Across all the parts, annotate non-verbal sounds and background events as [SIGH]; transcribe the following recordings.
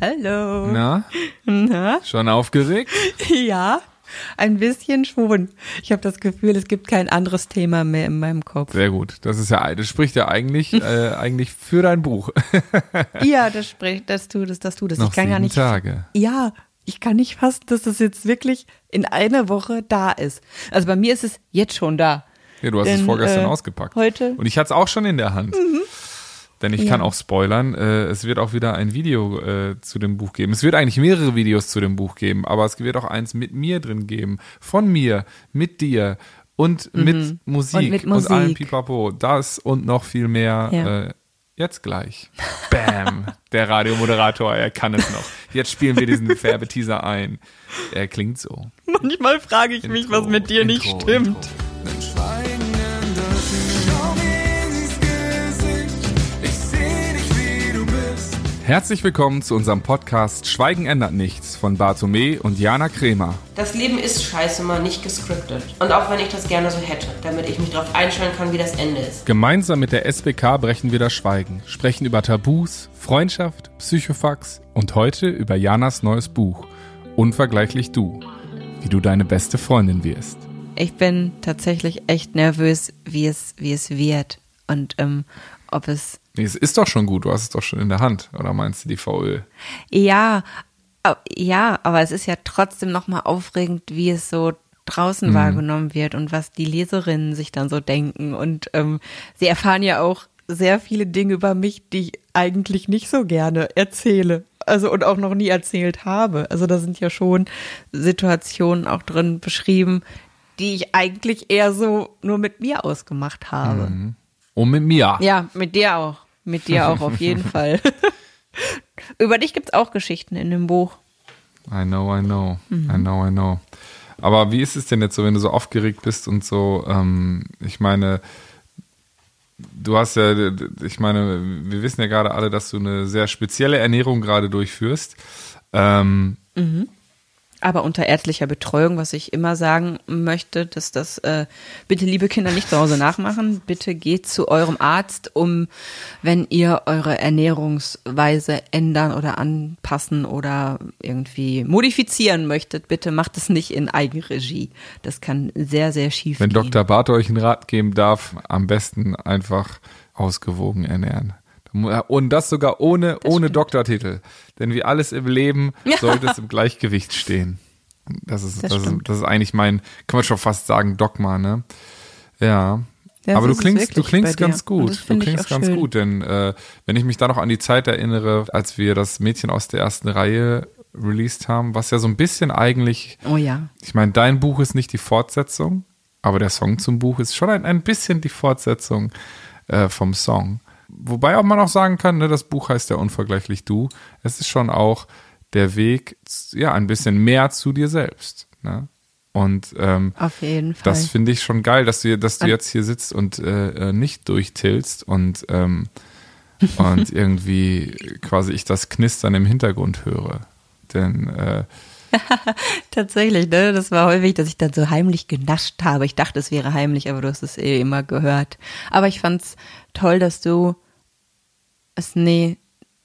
Hallo. Na, Na? schon aufgeregt? [LAUGHS] Ja, ein bisschen schon. Ich habe das Gefühl, es gibt kein anderes Thema mehr in meinem Kopf. Sehr gut. Das ist ja, das spricht ja eigentlich, [LAUGHS] äh, eigentlich für dein Buch. [LAUGHS] Ja, das spricht, das tut es, das tut es. Noch ich kann sieben gar nicht. Tage. Ja, ich kann nicht fassen, dass es jetzt wirklich in einer Woche da ist. Also bei mir ist es jetzt schon da. Ja, du hast es Denn, vorgestern äh, ausgepackt. heute- Mhm. Und ich hatte es auch schon in der Hand. Denn ich Ja. kann auch spoilern, äh, es wird auch wieder ein Video äh, zu dem Buch geben. Es wird eigentlich mehrere Videos zu dem Buch geben, aber es wird auch eins mit mir drin geben. Von mir, mit dir und mit Musik Mhm. Und mit und allem Musik. Pipapo. Das und noch viel mehr Ja. äh, jetzt gleich. Bam. [LAUGHS] Der Radiomoderator, er kann es noch. Jetzt spielen wir diesen Werbeteaser ein. Er klingt so. Manchmal frage ich mich, was Intro, mit dir nicht Intro, stimmt. Intro. Herzlich willkommen zu unserem Podcast Schweigen ändert nichts von Bartome und Jana Kremer. Das Leben ist scheiße mal nicht gescriptet. Und auch wenn ich das gerne so hätte, damit ich mich darauf einstellen kann, wie das Ende ist. Gemeinsam mit der SBK brechen wir das Schweigen, sprechen über Tabus, Freundschaft, Psychofax und heute über Janas neues Buch Unvergleichlich du, wie du deine beste Freundin wirst. Ich bin tatsächlich echt nervös, wie es, wie es wird. Und ähm, ob es Nee, es ist doch schon gut, du hast es doch schon in der Hand, oder meinst du die VÖ? Ja, ja, aber es ist ja trotzdem nochmal aufregend, wie es so draußen wahrgenommen wird und was die Leserinnen sich dann so denken. Und ähm, sie erfahren ja auch sehr viele Dinge über mich, die ich eigentlich nicht so gerne erzähle. Also und auch noch nie erzählt habe. Also da sind ja schon Situationen auch drin beschrieben, die ich eigentlich eher so nur mit mir ausgemacht habe. Und mit mir. Ja, mit dir auch. Mit dir auch auf jeden [LAUGHS] Fall. [LAUGHS] Über dich gibt's auch Geschichten in dem Buch. I know, I know, Mhm. I know, I know. Aber wie ist es denn jetzt so, wenn du so aufgeregt bist und so? Ähm, ich meine, du hast ja, ich meine, wir wissen ja gerade alle, dass du eine sehr spezielle Ernährung gerade durchführst. Ähm, Aber unter ärztlicher Betreuung, was ich immer sagen möchte, dass das äh, bitte liebe Kinder nicht zu Hause nachmachen. Bitte geht zu eurem Arzt, um, wenn ihr eure Ernährungsweise ändern oder anpassen oder irgendwie modifizieren möchtet, bitte macht es nicht in Eigenregie. Das kann sehr, sehr schief wenn gehen. Dr. Barth euch einen Rat geben darf, am besten einfach ausgewogen ernähren. Und das sogar ohne, ohne stimmt. Doktortitel. Denn wie alles im Leben sollte es im Gleichgewicht stehen. Das ist, Das das, ist, das ist eigentlich mein, kann man schon fast sagen, Dogma, ne? Ja. Ja, Aber du klingst, du klingst ganz gut. das Du klingst ganz schön. gut, denn äh, wenn ich mich da noch an die Zeit erinnere, als wir das Mädchen aus der ersten Reihe released haben, was ja so ein bisschen eigentlich Oh ja. ich meine, dein Buch ist nicht die Fortsetzung, aber der Song zum Buch ist schon ein, ein bisschen die Fortsetzung äh, vom Song. Wobei auch man auch sagen kann, ne, das Buch heißt ja unvergleichlich du. Es ist schon auch der Weg, ja, ein bisschen mehr zu dir selbst. Ne? Und ähm, Auf jeden Fall. das finde ich schon geil, dass du, dass du jetzt hier sitzt und äh, äh, nicht durchtillst und, ähm, [LAUGHS] und irgendwie quasi ich das Knistern im Hintergrund höre. Denn äh, [LAUGHS] Tatsächlich, ne? Das war häufig, dass ich dann so heimlich genascht habe. Ich dachte, es wäre heimlich, aber du hast es eh immer gehört. Aber ich fand's toll, dass du es nee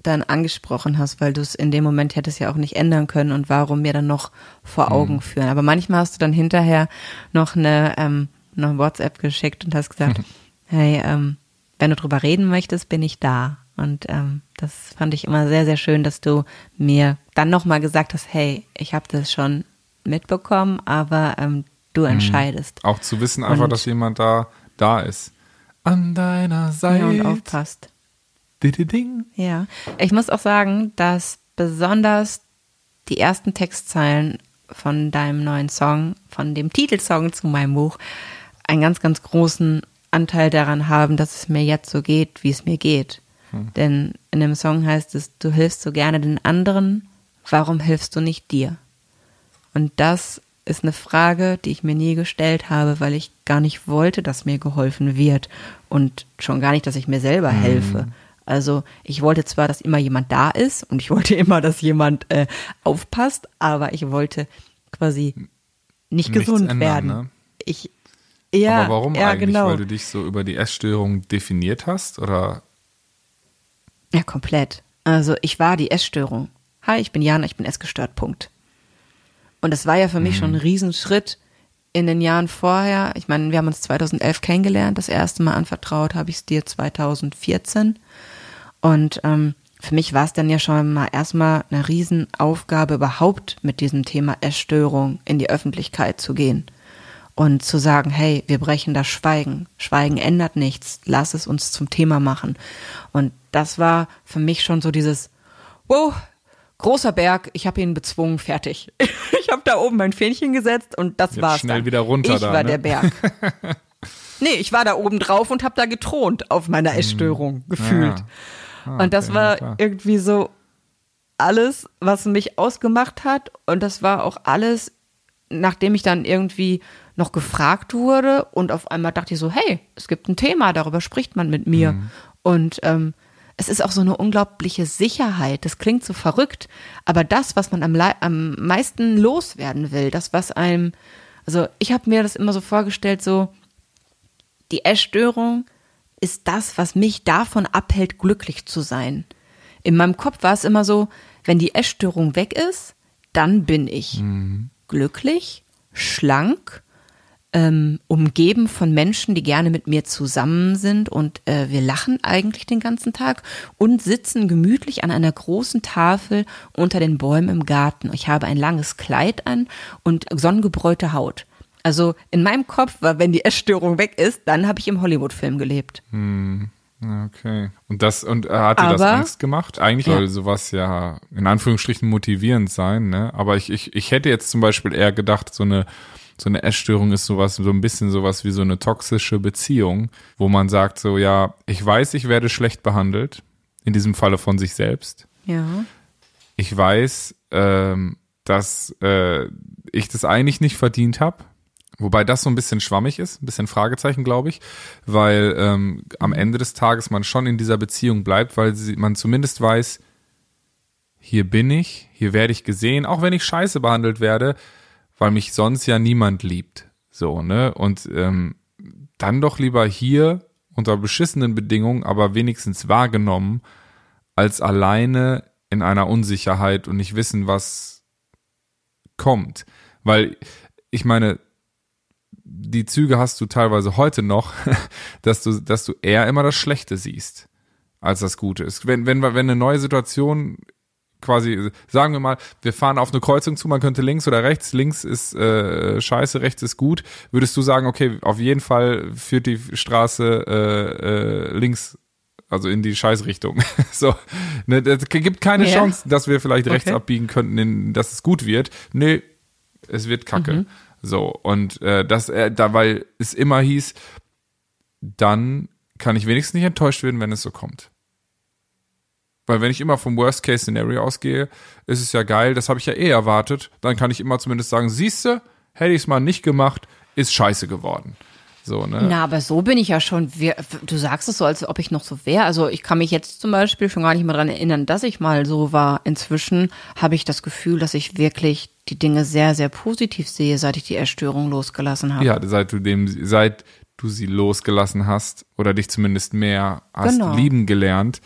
dann angesprochen hast, weil du es in dem Moment hättest ja auch nicht ändern können und warum mir dann noch vor Augen führen. Aber manchmal hast du dann hinterher noch eine, ähm, noch ein WhatsApp geschickt und hast gesagt, [LAUGHS] hey, ähm, wenn du drüber reden möchtest, bin ich da. Und ähm, das fand ich immer sehr, sehr schön, dass du mir dann nochmal gesagt hast, hey, ich habe das schon mitbekommen, aber ähm, du entscheidest. Auch zu wissen einfach, Und- dass jemand da, da ist. An deiner Seite. Ja, und aufpasst. Ding. Ja, ich muss auch sagen, dass besonders die ersten Textzeilen von deinem neuen Song, von dem Titelsong zu meinem Buch, einen ganz, ganz großen Anteil daran haben, dass es mir jetzt so geht, wie es mir geht. Denn in dem Song heißt es, du hilfst so gerne den anderen, warum hilfst du nicht dir? Und das ist eine Frage, die ich mir nie gestellt habe, weil ich gar nicht wollte, dass mir geholfen wird und schon gar nicht, dass ich mir selber helfe. Also ich wollte zwar, dass immer jemand da ist und ich wollte [LAUGHS] immer, dass jemand äh, aufpasst, aber ich wollte quasi nicht Nichts gesund ändern, werden. ne? Ich ja, Aber warum ja, eigentlich? genau. Weil du dich so über die Essstörung definiert hast? Oder Ja, komplett. Also ich war die Essstörung. Hi, ich bin Jana, ich bin essgestört, Punkt. Und das war ja für mich schon ein Riesenschritt in den Jahren vorher. Ich meine, wir haben uns 2011 kennengelernt, das erste Mal anvertraut habe ich es dir 2014. Und ähm, für mich war es dann ja schon mal erstmal eine Riesenaufgabe, überhaupt mit diesem Thema Essstörung in die Öffentlichkeit zu gehen und zu sagen, hey, wir brechen das Schweigen. Schweigen ändert nichts. Lass es uns zum Thema machen. Und das war für mich schon so dieses, wow, großer Berg, ich habe ihn bezwungen, fertig. [LAUGHS] Ich habe da oben mein Fähnchen gesetzt und das Jetzt war's. schnell dann. wieder runter Ich da, war ne? der Berg. [LAUGHS] nee, ich war da oben drauf und habe da getront auf meiner Essstörung, gefühlt. Ah, und das okay, war ja, irgendwie so alles, was mich ausgemacht hat. Und das war auch alles, nachdem ich dann irgendwie noch gefragt wurde und auf einmal dachte ich so, hey, es gibt ein Thema, darüber spricht man mit mir. Und ähm, es ist auch so eine unglaubliche Sicherheit. Das klingt so verrückt, aber das, was man am, am meisten loswerden will, das, was einem, also ich habe mir das immer so vorgestellt, so die Essstörung ist das, was mich davon abhält, glücklich zu sein. In meinem Kopf war es immer so, wenn die Essstörung weg ist, dann bin ich glücklich, schlank, ähm, umgeben von Menschen, die gerne mit mir zusammen sind und äh, wir lachen eigentlich den ganzen Tag und sitzen gemütlich an einer großen Tafel unter den Bäumen im Garten. Ich habe ein langes Kleid an und sonnengebräute Haut. Also in meinem Kopf war, wenn die Essstörung weg ist, dann habe ich im Hollywood-Film gelebt. Ja, Okay. Und das und äh, hat dir das Aber- Angst gemacht? Eigentlich Ja. soll sowas ja in Anführungsstrichen motivierend sein, ne? Aber ich, ich, ich hätte jetzt zum Beispiel eher gedacht, so eine so eine Essstörung ist sowas, so ein bisschen sowas wie so eine toxische Beziehung, wo man sagt so, ja, ich weiß, ich werde schlecht behandelt, in diesem Falle von sich selbst. Ja. Ich weiß, ähm, dass äh, ich das eigentlich nicht verdient habe. Wobei das so ein bisschen schwammig ist, ein bisschen Fragezeichen, glaube ich, weil ähm, am Ende des Tages man schon in dieser Beziehung bleibt, weil sie, man zumindest weiß, hier bin ich, hier werde ich gesehen, auch wenn ich scheiße behandelt werde, weil mich sonst ja niemand liebt. So, ne? Und ähm, dann doch lieber hier unter beschissenen Bedingungen, aber wenigstens wahrgenommen, als alleine in einer Unsicherheit und nicht wissen, was kommt. Weil ich meine, die Züge hast du teilweise heute noch, [LAUGHS] dass du, dass du eher immer das Schlechte siehst, als das Gute ist. Wenn, wenn, wenn eine neue Situation quasi, sagen wir mal, wir fahren auf eine Kreuzung zu, man könnte links oder rechts, links ist äh, scheiße, rechts ist gut, würdest du sagen, okay, auf jeden Fall führt die Straße äh, äh, links, also in die Scheißrichtung. [LAUGHS] so, ne, es gibt keine Ja. Chance, dass wir vielleicht rechts Okay. abbiegen könnten, in, dass es gut wird. Nee, es wird kacke. So, und äh, das, äh, da, weil es immer hieß, dann kann ich wenigstens nicht enttäuscht werden, wenn es so kommt. Weil wenn ich immer vom Worst-Case-Szenario ausgehe, ist es ja geil, das habe ich ja eh erwartet. Dann kann ich immer zumindest sagen, siehste, hätte ich es mal nicht gemacht, ist scheiße geworden. So, ne? Na, aber so bin ich ja schon. wir- Du sagst es so, als ob ich noch so wäre. Also ich kann mich jetzt zum Beispiel schon gar nicht mehr dran erinnern, dass ich mal so war. Inzwischen habe ich das Gefühl, dass ich wirklich die Dinge sehr, sehr positiv sehe, seit ich die Erstörung losgelassen habe. Ja, seit du dem, seit du sie losgelassen hast oder dich zumindest mehr hast Genau. lieben gelernt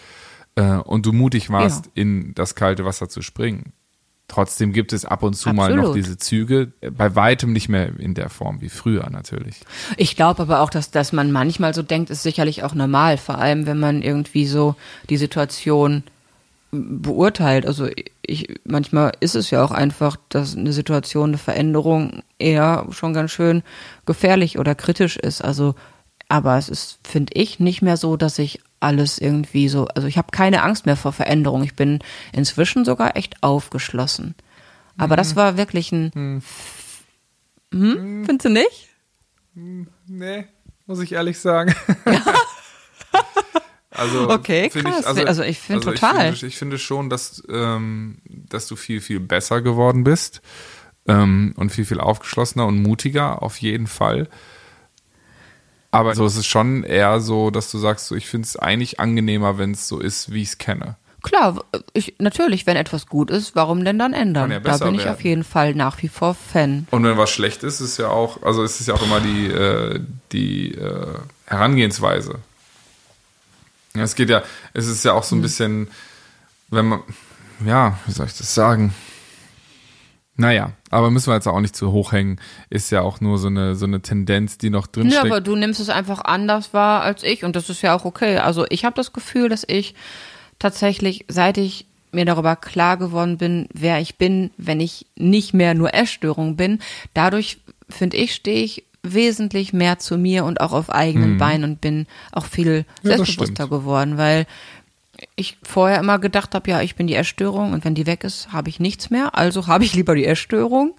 äh, und du mutig warst, Ja. in das kalte Wasser zu springen. Trotzdem gibt es ab und zu mal noch Absolut. diese Züge, bei weitem nicht mehr in der Form wie früher natürlich. Ich glaube aber auch, dass, dass man manchmal so denkt, ist sicherlich auch normal. Vor allem, wenn man irgendwie so die Situation beurteilt. Also ich, manchmal ist es ja auch einfach, dass eine Situation, eine Veränderung eher schon ganz schön gefährlich oder kritisch ist. Also, aber es ist, finde ich, nicht mehr so, dass ich alles irgendwie so, also ich habe keine Angst mehr vor Veränderung. Ich bin inzwischen sogar echt aufgeschlossen. Aber das war wirklich ein, hm, findest du nicht? Nee, muss ich ehrlich sagen. [LAUGHS] also, Okay, krass. Also ich find also total. Ich finde, ich finde schon, dass, ähm, dass du viel, viel besser geworden bist ähm, und viel, viel aufgeschlossener und mutiger auf jeden Fall. Aber so ist es schon eher so, dass du sagst, so, ich finde es eigentlich angenehmer, wenn es so ist, wie ich es kenne. Klar, ich, natürlich, wenn etwas gut ist, warum denn dann ändern? Ja da bin ich werden. auf jeden Fall nach wie vor Fan. Und wenn was schlecht ist, ist ja auch, also ist es ja auch immer die, äh, die äh, Herangehensweise. Ja, es geht ja, es ist ja auch so ein bisschen, wenn man, ja, wie soll ich das sagen? Naja, aber müssen wir jetzt auch nicht zu hoch hängen. Ist ja auch nur so eine, so eine Tendenz, die noch drin Ja, steckt. aber du nimmst es einfach anders wahr als ich und das ist ja auch okay. Also ich habe das Gefühl, dass ich tatsächlich, seit ich mir darüber klar geworden bin, wer ich bin, wenn ich nicht mehr nur Essstörung bin, dadurch finde ich, stehe ich wesentlich mehr zu mir und auch auf eigenen Beinen und bin auch viel Ja, selbstbewusster geworden, weil ich vorher immer gedacht habe, ja, ich bin die Essstörung und wenn die weg ist, habe ich nichts mehr. Also habe ich lieber die Essstörung.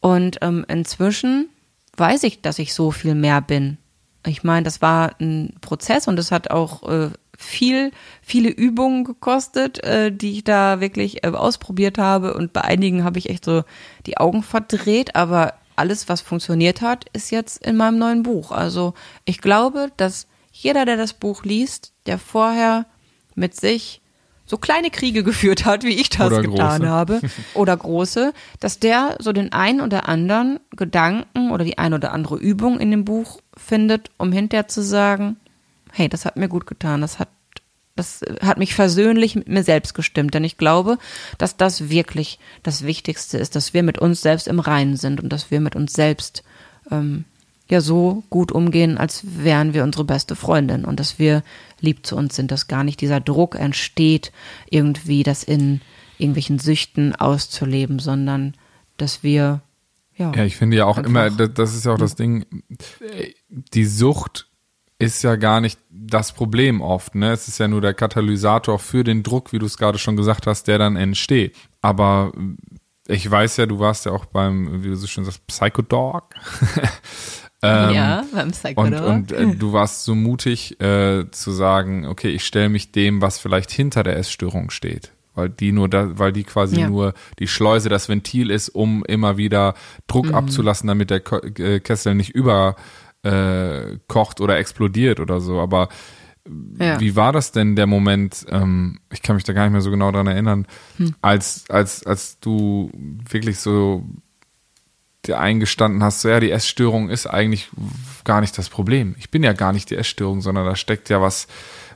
Und ähm, inzwischen weiß ich, dass ich so viel mehr bin. Ich meine, das war ein Prozess und es hat auch äh, viel, viele Übungen gekostet, äh, die ich da wirklich äh, ausprobiert habe. Und bei einigen habe ich echt so die Augen verdreht, aber alles, was funktioniert hat, ist jetzt in meinem neuen Buch. Also ich glaube, dass jeder, der das Buch liest, der vorher mit sich so kleine Kriege geführt hat, wie ich das Oder getan große. habe, [LAUGHS] oder große, dass der so den ein oder anderen Gedanken oder die ein oder andere Übung in dem Buch findet, um hinterher zu sagen, hey, das hat mir gut getan, das hat das hat mich versöhnlich mit mir selbst gestimmt, denn ich glaube, dass das wirklich das Wichtigste ist, dass wir mit uns selbst im Reinen sind und dass wir mit uns selbst ähm, ja so gut umgehen, als wären wir unsere beste Freundin und dass wir lieb zu uns sind, dass gar nicht dieser Druck entsteht, irgendwie das in irgendwelchen Süchten auszuleben, sondern dass wir ja, Ja, ich finde ja auch immer, das, das ist ja auch das Ding, die Sucht ist ja gar nicht das Problem oft, ne? Es ist ja nur der Katalysator für den Druck, wie du es gerade schon gesagt hast, der dann entsteht. Aber ich weiß ja, du warst ja auch beim, wie du so schön sagst, Psychodog. [LAUGHS] ähm, ja beim und, Psychodog. und äh, du warst so mutig äh, zu sagen, okay, ich stelle mich dem, was vielleicht hinter der Essstörung steht. Weil die nur da, weil die quasi Ja. nur die Schleuse, das Ventil ist, um immer wieder Druck Mhm. abzulassen, damit der Ko äh, Kessel nicht über äh, oder explodiert oder so. Aber ja. wie war das denn der Moment? Ähm, ich kann mich da gar nicht mehr so genau dran erinnern, Hm. als als als du wirklich so dir eingestanden hast, so ja, die Essstörung ist eigentlich gar nicht das Problem. Ich bin ja gar nicht die Essstörung, sondern da steckt ja was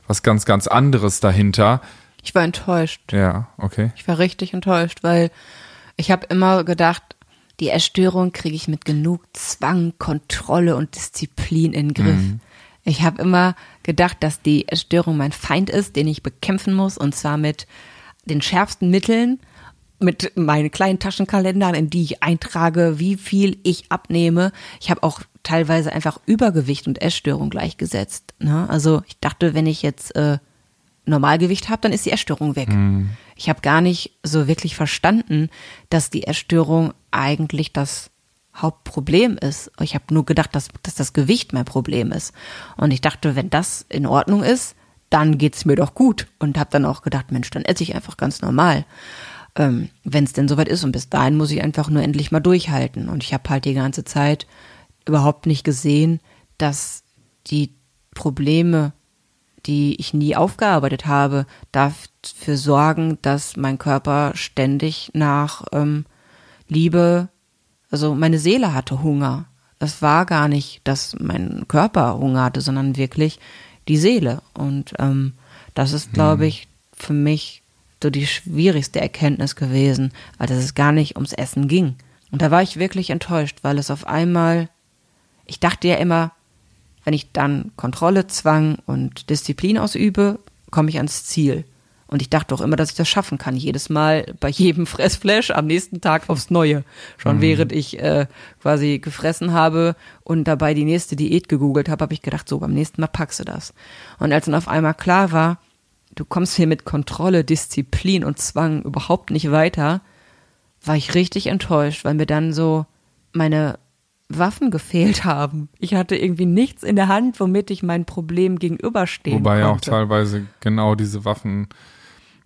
was ganz ganz anderes dahinter. Ich war enttäuscht. Ja, okay. Ich war richtig enttäuscht, weil ich habe immer gedacht, die Essstörung kriege ich mit genug Zwang, Kontrolle und Disziplin in den Griff. Ich habe immer gedacht, dass die Essstörung mein Feind ist, den ich bekämpfen muss, und zwar mit den schärfsten Mitteln, mit meinen kleinen Taschenkalendern, in die ich eintrage, wie viel ich abnehme. Ich habe auch teilweise einfach Übergewicht und Essstörung gleichgesetzt. Ne? Also ich dachte, wenn ich jetzt äh, Normalgewicht habe, dann ist die Essstörung weg. Ich habe gar nicht so wirklich verstanden, dass die Essstörung eigentlich das Hauptproblem ist. Ich habe nur gedacht, dass, dass das Gewicht mein Problem ist. Und ich dachte, wenn das in Ordnung ist, dann geht's mir doch gut. Und habe dann auch gedacht, Mensch, dann esse ich einfach ganz normal. Ähm, wenn es denn soweit ist. Und bis dahin muss ich einfach nur endlich mal durchhalten. Und ich habe halt die ganze Zeit überhaupt nicht gesehen, dass die Probleme die ich nie aufgearbeitet habe, dafür sorgen, dass mein Körper ständig nach ähm, Liebe, also meine Seele hatte Hunger. Das war gar nicht, dass mein Körper Hunger hatte, sondern wirklich die Seele. Und ähm, das ist, glaube ich, für mich so die schwierigste Erkenntnis gewesen, weil es gar nicht ums Essen ging. Und da war ich wirklich enttäuscht, weil es auf einmal, ich dachte ja immer, wenn ich dann Kontrolle, Zwang und Disziplin ausübe, komme ich ans Ziel. Und ich dachte auch immer, dass ich das schaffen kann. Jedes Mal bei jedem Fressflash am nächsten Tag aufs Neue. Schon während ich äh, quasi gefressen habe und dabei die nächste Diät gegoogelt habe, habe ich gedacht, so beim nächsten Mal packst du das. Und als dann auf einmal klar war, du kommst hier mit Kontrolle, Disziplin und Zwang überhaupt nicht weiter, war ich richtig enttäuscht, weil mir dann so meine Waffen gefehlt [LAUGHS] haben. Ich hatte irgendwie nichts in der Hand, womit ich mein Problem gegenüberstehen Wobei ja auch konnte. teilweise genau diese Waffen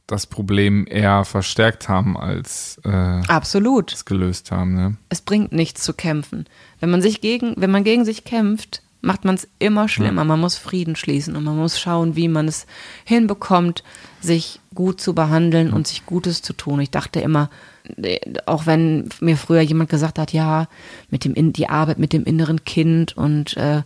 das Problem eher verstärkt haben, als äh, Absolut. es gelöst haben. Ne? Es bringt nichts zu kämpfen. Wenn man sich gegen, wenn man gegen sich kämpft, macht man es immer schlimmer. Man muss Frieden schließen und man muss schauen, wie man es hinbekommt, sich gut zu behandeln und sich Gutes zu tun. Ich dachte immer, auch wenn mir früher jemand gesagt hat, ja, mit dem die Arbeit mit dem inneren Kind und äh,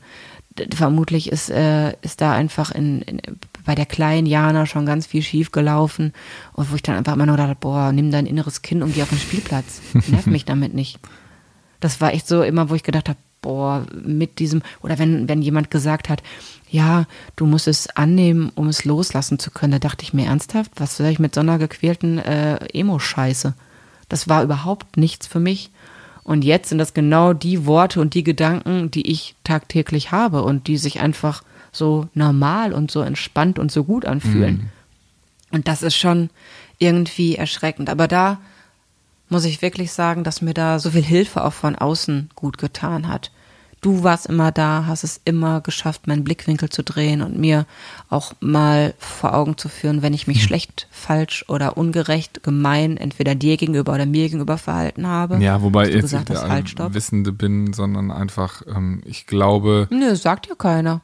vermutlich ist äh, ist da einfach in, in bei der kleinen Jana schon ganz viel schief gelaufen und wo ich dann einfach immer nur dachte, boah, nimm dein inneres Kind und geh auf den Spielplatz. Nerv [LAUGHS] mich damit nicht. Das war echt so immer, wo ich gedacht habe, boah, mit diesem, oder wenn, wenn jemand gesagt hat, ja, du musst es annehmen, um es loslassen zu können, da dachte ich mir ernsthaft, was soll ich mit so einer gequälten äh, Emo-Scheiße? Das war überhaupt nichts für mich. Und jetzt sind das genau die Worte und die Gedanken, die ich tagtäglich habe und die sich einfach so normal und so entspannt und so gut anfühlen. Und das ist schon irgendwie erschreckend. Aber da muss ich wirklich sagen, dass mir da so viel Hilfe auch von außen gut getan hat. Du warst immer da, hast es immer geschafft, meinen Blickwinkel zu drehen und mir auch mal vor Augen zu führen, wenn ich mich schlecht, falsch oder ungerecht, gemein, entweder dir gegenüber oder mir gegenüber verhalten habe. Ja, wobei jetzt gesagt nicht hast, halt, stopp. Wissende bin, sondern einfach, ähm, ich glaube, Nö, sagt ja keiner.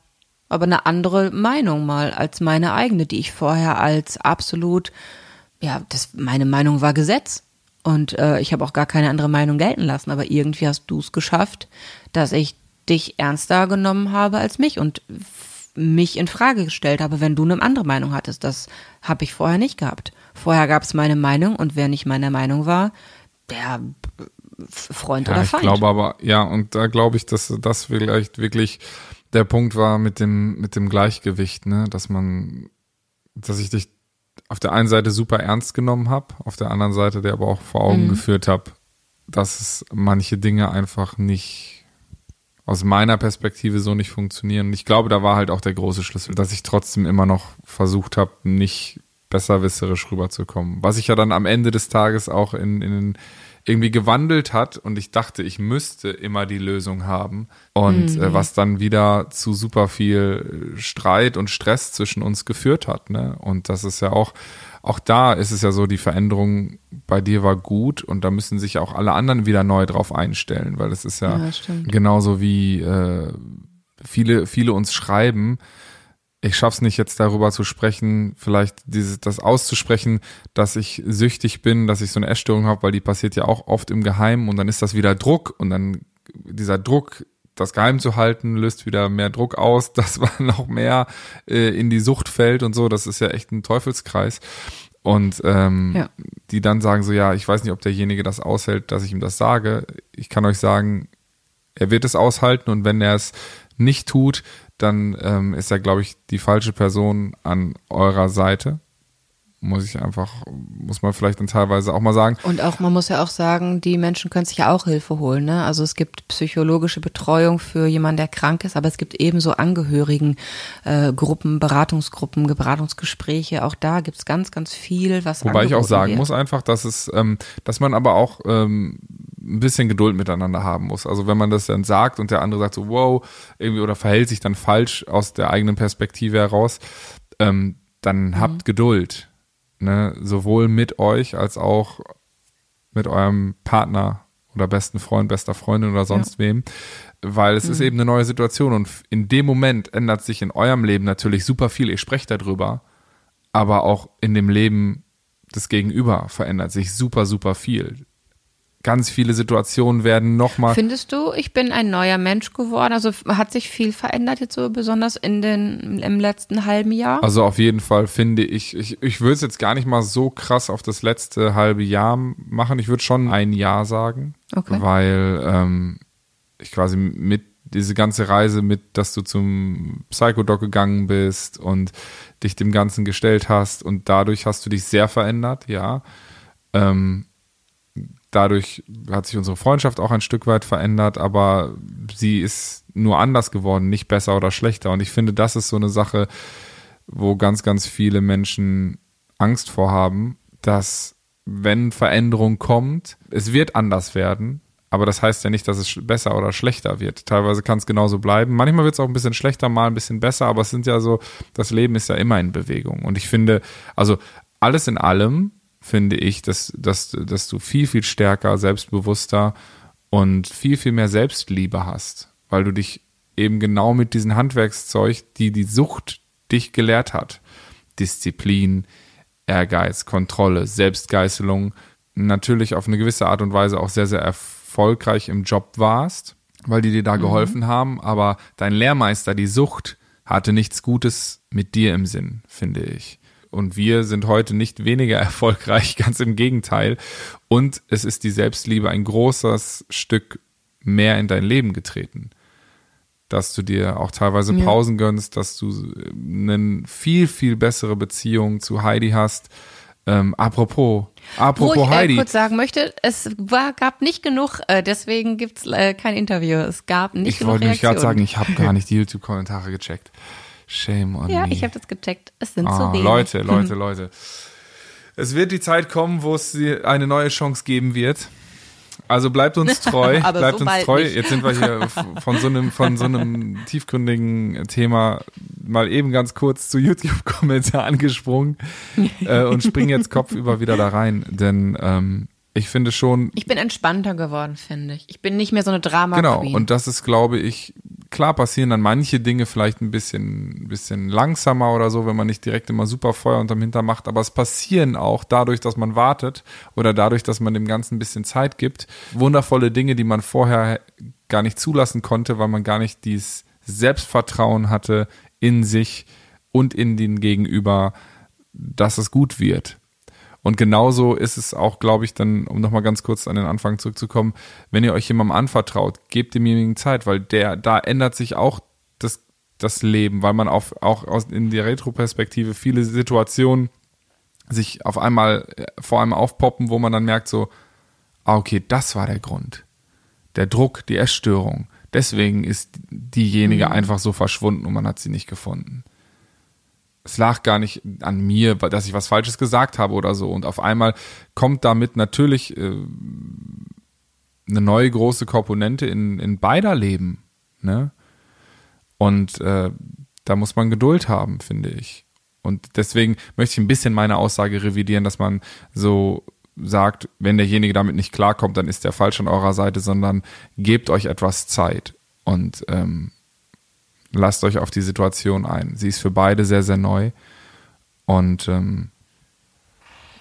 Aber eine andere Meinung mal als meine eigene, die ich vorher als absolut, ja, das, meine Meinung war Gesetz. Und äh, ich habe auch gar keine andere Meinung gelten lassen. Aber irgendwie hast du es geschafft, dass ich dich ernster genommen habe als mich und mich in Frage gestellt habe, wenn du eine andere Meinung hattest. Das habe ich vorher nicht gehabt. Vorher gab es meine Meinung und wer nicht meiner Meinung war, der F- Freund ja, oder ich Feind. glaube aber, ja, und da glaube ich, dass das vielleicht wirklich der Punkt war mit dem, mit dem Gleichgewicht, ne, dass man, dass ich dich auf der einen Seite super ernst genommen habe, auf der anderen Seite der aber auch vor Augen geführt habe, dass es manche Dinge einfach nicht aus meiner Perspektive so nicht funktionieren. Und ich glaube, da war halt auch der große Schlüssel, dass ich trotzdem immer noch versucht habe, nicht besserwisserisch rüberzukommen. Was sich ja dann am Ende des Tages auch in, in irgendwie gewandelt hat und ich dachte, ich müsste immer die Lösung haben und äh, was dann wieder zu super viel Streit und Stress zwischen uns geführt hat. Ne? Und das ist ja auch, auch da ist es ja so, die Veränderung bei dir war gut und da müssen sich auch alle anderen wieder neu drauf einstellen, weil es ist ja, Ja, genauso wie äh, viele, viele uns schreiben, ich schaff's nicht jetzt darüber zu sprechen, vielleicht dieses, das auszusprechen, dass ich süchtig bin, dass ich so eine Essstörung habe, weil die passiert ja auch oft im Geheimen und dann ist das wieder Druck und dann dieser Druck, das geheim zu halten, löst wieder mehr Druck aus, [LAUGHS] dass man noch mehr äh, in die Sucht fällt und so. Das ist ja echt ein Teufelskreis. Und ähm, Ja. die dann sagen so, ja, ich weiß nicht, ob derjenige das aushält, dass ich ihm das sage. Ich kann euch sagen, er wird es aushalten und wenn er es nicht tut, dann ähm, ist er, glaube ich, die falsche Person an eurer Seite. Muss ich einfach, muss man vielleicht dann teilweise auch mal sagen. Und auch, man muss ja auch sagen, die Menschen können sich ja auch Hilfe holen. Ne? Also es gibt psychologische Betreuung für jemanden, der krank ist, aber es gibt ebenso Angehörigen, äh, Gruppen, Beratungsgruppen, Beratungsgespräche. Auch da gibt's ganz, ganz viel, was Wobei ich auch sagen wird. muss einfach, dass es, ähm, dass man aber auch ähm, ein bisschen Geduld miteinander haben muss. Also wenn man das dann sagt und der andere sagt so, wow, irgendwie oder verhält sich dann falsch aus der eigenen Perspektive heraus, ähm, dann Mhm. habt Geduld. Ne? Sowohl mit euch als auch mit eurem Partner oder besten Freund, bester Freundin oder sonst wem. Weil es ist Mhm. eben eine neue Situation und in dem Moment ändert sich in eurem Leben natürlich super viel. Ihr sprecht darüber, aber auch in dem Leben des Gegenüber verändert sich super, super viel. Ganz viele Situationen werden nochmal. Findest du, ich bin ein neuer Mensch geworden? Also hat sich viel verändert jetzt so besonders in den, im letzten halben Jahr? Also auf jeden Fall finde ich, ich, ich würde es jetzt gar nicht mal so krass auf das letzte halbe Jahr machen. Ich würde schon ein Jahr sagen, Okay. weil ähm, ich quasi mit diese ganze Reise mit, dass du zum Psychodoc gegangen bist und dich dem Ganzen gestellt hast und dadurch hast du dich sehr verändert, ja. Ähm, dadurch hat sich unsere Freundschaft auch ein Stück weit verändert, aber sie ist nur anders geworden, nicht besser oder schlechter. Und ich finde, das ist so eine Sache, wo ganz, ganz viele Menschen Angst vorhaben, dass wenn Veränderung kommt, es wird anders werden, aber das heißt ja nicht, dass es besser oder schlechter wird. Teilweise kann es genauso bleiben. Manchmal wird es auch ein bisschen schlechter, mal ein bisschen besser, aber es sind ja so, das Leben ist ja immer in Bewegung. Und ich finde, also alles in allem finde ich, dass, dass, dass du viel, viel stärker, selbstbewusster und viel, viel mehr Selbstliebe hast, weil du dich eben genau mit diesem Handwerkszeug, die die Sucht dich gelehrt hat, Disziplin, Ehrgeiz, Kontrolle, Selbstgeißelung, natürlich auf eine gewisse Art und Weise auch sehr, sehr erfolgreich im Job warst, weil die dir da geholfen haben, aber dein Lehrmeister, die Sucht, hatte nichts Gutes mit dir im Sinn, finde ich. Und wir sind heute nicht weniger [LAUGHS] erfolgreich, ganz im Gegenteil. Und es ist die Selbstliebe ein großes Stück mehr in dein Leben getreten. Dass du dir auch teilweise Ja. Pausen gönnst, dass du eine viel, viel bessere Beziehung zu Heidi hast. Ähm, apropos, Wo apropos ich äh, Heidi. kurz sagen möchte, es war, gab nicht genug, äh, deswegen gibt's äh, kein Interview. Es gab nicht Ich genug wollte nämlich gerade sagen, ich habe gar nicht die YouTube-Kommentare gecheckt. Shame on Ja, me. ich habe das gecheckt. Es sind Ah, so wenig. Leute, [LAUGHS] Leute, Leute. Es wird die Zeit kommen, wo es eine neue Chance geben wird. Also bleibt uns [LAUGHS] treu, bleibt so uns treu. nicht. Jetzt sind wir hier [LAUGHS] von so einem von so einem tiefgründigen Thema mal eben ganz kurz zu YouTube-Kommentar angesprungen äh, und springen jetzt kopfüber wieder da rein, denn ähm, ich finde schon, Ich bin entspannter geworden, finde ich. Ich bin nicht mehr so eine Drama Genau, Queen. und das ist, glaube ich, klar passieren dann manche Dinge vielleicht ein bisschen, bisschen langsamer oder so, wenn man nicht direkt immer super Feuer unterm Hintern macht, aber es passieren auch dadurch, dass man wartet oder dadurch, dass man dem Ganzen ein bisschen Zeit gibt, wundervolle Dinge, die man vorher gar nicht zulassen konnte, weil man gar nicht dieses Selbstvertrauen hatte in sich und in den Gegenüber, dass es gut wird. Und genauso ist es auch, glaube ich, dann, um nochmal ganz kurz an den Anfang zurückzukommen, wenn ihr euch jemandem anvertraut, gebt demjenigen Zeit, weil der, da ändert sich auch das, das Leben, weil man auf, auch aus, in der Retroperspektive viele Situationen sich auf einmal äh, vor allem aufpoppen, wo man dann merkt so, ah, okay, das war der Grund. Der Druck, die Essstörung. Deswegen ist diejenige einfach so verschwunden und man hat sie nicht gefunden es lag gar nicht an mir, dass ich was Falsches gesagt habe oder so. Und auf einmal kommt damit natürlich äh, eine neue große Komponente in, in beider Leben. Ne? Und äh, da muss man Geduld haben, finde ich. Und deswegen möchte ich ein bisschen meine Aussage revidieren, dass man so sagt, wenn derjenige damit nicht klarkommt, dann ist der falsch an eurer Seite, sondern gebt euch etwas Zeit und ähm, lasst euch auf die Situation ein. Sie ist für beide sehr, sehr neu. Und ähm,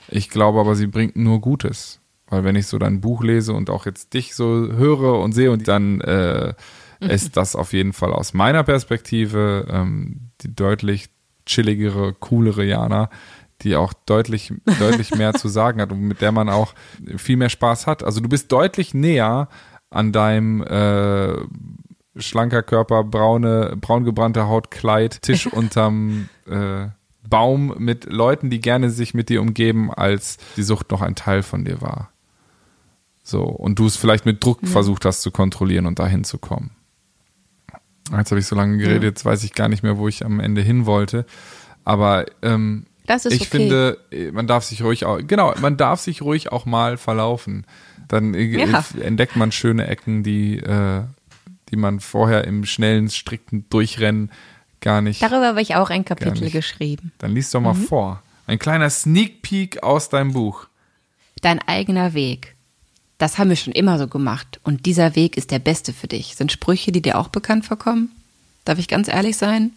ich glaube aber, sie bringt nur Gutes. Weil wenn ich so dein Buch lese und auch jetzt dich so höre und sehe und dann äh, ist das auf jeden Fall aus meiner Perspektive ähm, die deutlich chilligere, coolere Jana, die auch deutlich, deutlich mehr zu sagen hat und mit der man auch viel mehr Spaß hat. Also du bist deutlich näher an deinem äh, schlanker Körper, braune, braun gebrannte Haut, Kleid, Tisch [LAUGHS] unterm äh, Baum mit Leuten, die gerne sich mit dir umgeben, als die Sucht noch ein Teil von dir war. So, und du es vielleicht mit Druck versucht hast zu kontrollieren und dahin zu kommen. Jetzt habe ich so lange geredet, jetzt weiß ich gar nicht mehr, wo ich am Ende hin wollte. Aber ähm, Das ist ich okay. finde, äh, man darf sich ruhig auch, genau, man darf sich ruhig auch mal verlaufen. Dann äh, Ja. entdeckt man schöne Ecken, die, äh, die man vorher im schnellen, strikten Durchrennen gar nicht. Darüber habe ich auch ein Kapitel geschrieben. Dann liest doch mal vor. Ein kleiner Sneak Peek aus deinem Buch. Dein eigener Weg. Das haben wir schon immer so gemacht. Und dieser Weg ist der beste für dich. Sind Sprüche, die dir auch bekannt vorkommen? Darf ich ganz ehrlich sein?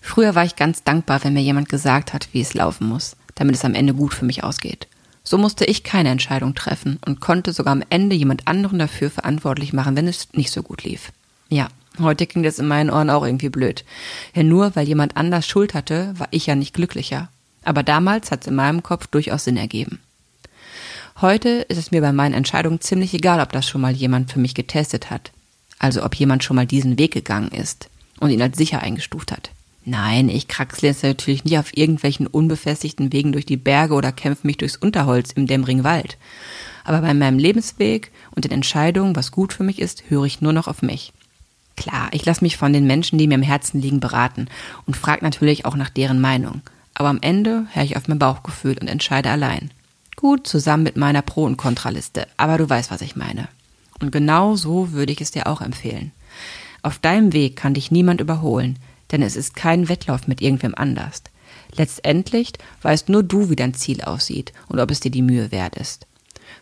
Früher war ich ganz dankbar, wenn mir jemand gesagt hat, wie es laufen muss, damit es am Ende gut für mich ausgeht. So musste ich keine Entscheidung treffen und konnte sogar am Ende jemand anderen dafür verantwortlich machen, wenn es nicht so gut lief. Ja, heute klingt das in meinen Ohren auch irgendwie blöd. Ja, nur weil jemand anders Schuld hatte, war ich ja nicht glücklicher. Aber damals hat es in meinem Kopf durchaus Sinn ergeben. Heute ist es mir bei meinen Entscheidungen ziemlich egal, ob das schon mal jemand für mich getestet hat. Also ob jemand schon mal diesen Weg gegangen ist und ihn als sicher eingestuft hat. Nein, ich kraxle jetzt natürlich nicht auf irgendwelchen unbefestigten Wegen durch die Berge oder kämpfe mich durchs Unterholz im dämmerigen Wald. Aber bei meinem Lebensweg und den Entscheidungen, was gut für mich ist, höre ich nur noch auf mich. Klar, ich lasse mich von den Menschen, die mir im Herzen liegen, beraten und frage natürlich auch nach deren Meinung. Aber am Ende höre ich auf mein Bauchgefühl und entscheide allein. Gut, zusammen mit meiner Pro- und Kontraliste, aber du weißt, was ich meine. Und genau so würde ich es dir auch empfehlen. Auf deinem Weg kann dich niemand überholen, denn es ist kein Wettlauf mit irgendwem anders. Letztendlich weißt nur du, wie dein Ziel aussieht und ob es dir die Mühe wert ist.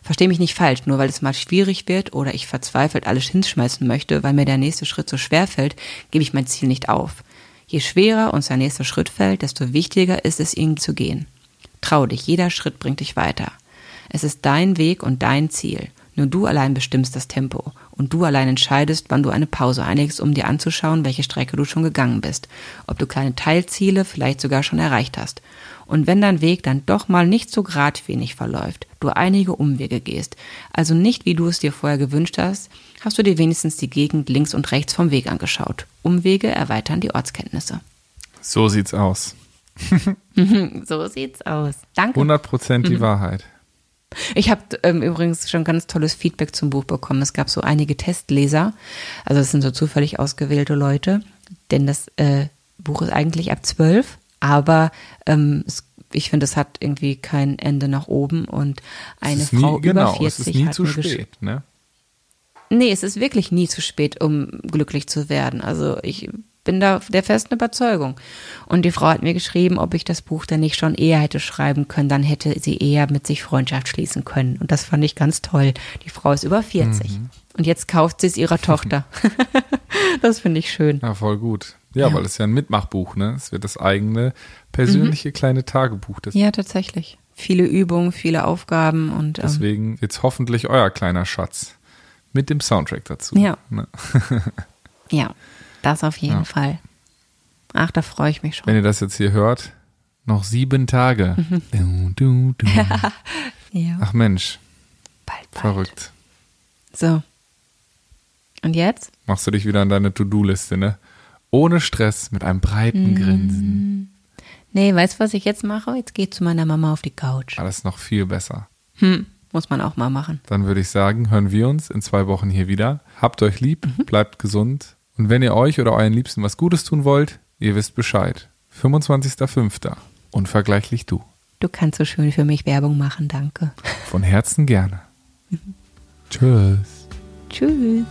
Versteh mich nicht falsch, nur weil es mal schwierig wird oder ich verzweifelt alles hinschmeißen möchte, weil mir der nächste Schritt so schwer fällt, gebe ich mein Ziel nicht auf. Je schwerer uns der nächste Schritt fällt, desto wichtiger ist es, ihn zu gehen. Trau dich, jeder Schritt bringt dich weiter. Es ist dein Weg und dein Ziel. Nur du allein bestimmst das Tempo und du allein entscheidest, wann du eine Pause einlegst, um dir anzuschauen, welche Strecke du schon gegangen bist, ob du kleine Teilziele vielleicht sogar schon erreicht hast. Und wenn dein Weg dann doch mal nicht so geradlinig verläuft, du einige Umwege gehst, also nicht wie du es dir vorher gewünscht hast, hast du dir wenigstens die Gegend links und rechts vom Weg angeschaut. Umwege erweitern die Ortskenntnisse. So sieht's aus. [LAUGHS] [LAUGHS] So sieht's aus. Danke. 100% Mhm. die Wahrheit. Ich habe ähm, übrigens schon ganz tolles Feedback zum Buch bekommen. Es gab so einige Testleser, also es sind so zufällig ausgewählte Leute, denn das äh, Buch ist eigentlich ab zwölf, aber ähm, es, ich finde, es hat irgendwie kein Ende nach oben und eine es ist Frau nie, genau, über es 40 ist nie hat zu spät, ne? Nee, es ist wirklich nie zu spät, um glücklich zu werden. Also ich bin da der festen Überzeugung. Und die Frau hat mir geschrieben, ob ich das Buch denn nicht schon eher hätte schreiben können, dann hätte sie eher mit sich Freundschaft schließen können. Und das fand ich ganz toll. Die Frau ist über 40. Mhm. Und jetzt kauft sie es ihrer Tochter. [LAUGHS] das finde ich schön. Ja, voll gut. Ja, weil es ist ja ein Mitmachbuch, ne? Es wird das eigene persönliche kleine Tagebuch. Mhm. Ja, tatsächlich. Viele Übungen, viele Aufgaben und ähm, Deswegen jetzt hoffentlich euer kleiner Schatz mit dem Soundtrack dazu. Ja. Ne? [LAUGHS] ja, das auf jeden Ja. Fall. Ach, da freue ich mich schon. Wenn ihr das jetzt hier hört, noch sieben Tage. Mhm. Du, du, du. [LAUGHS] Ja, Ach Mensch, bald, bald. verrückt. So. Und jetzt? Machst du dich wieder an deine To-Do-Liste, ne? Ohne Stress, mit einem breiten Mhm. Grinsen. Nee, weißt du, was ich jetzt mache? Jetzt gehe ich zu meiner Mama auf die Couch. Alles noch viel besser. Hm, muss man auch mal machen. Dann würde ich sagen, hören wir uns in zwei Wochen hier wieder. Habt euch lieb, Mhm. bleibt gesund. Und wenn ihr euch oder euren Liebsten was Gutes tun wollt, ihr wisst Bescheid. 25.05. Unvergleichlich du. Du kannst so schön für mich Werbung machen, danke. Von Herzen gerne. Mhm. Tschüss. Tschüss.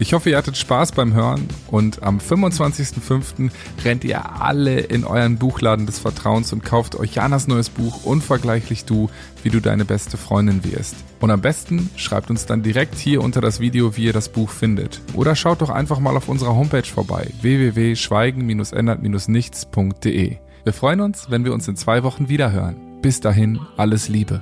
Ich hoffe, ihr hattet Spaß beim Hören und am 25.05. rennt ihr alle in euren Buchladen des Vertrauens und kauft euch Janas neues Buch Unvergleichlich du, wie du deine beste Freundin wirst. Und am besten schreibt uns dann direkt hier unter das Video, wie ihr das Buch findet. Oder schaut doch einfach mal auf unserer Homepage vorbei, www.schweigen-ändert-nichts.de. Wir freuen uns, wenn wir uns in zwei Wochen wiederhören. Bis dahin, alles Liebe.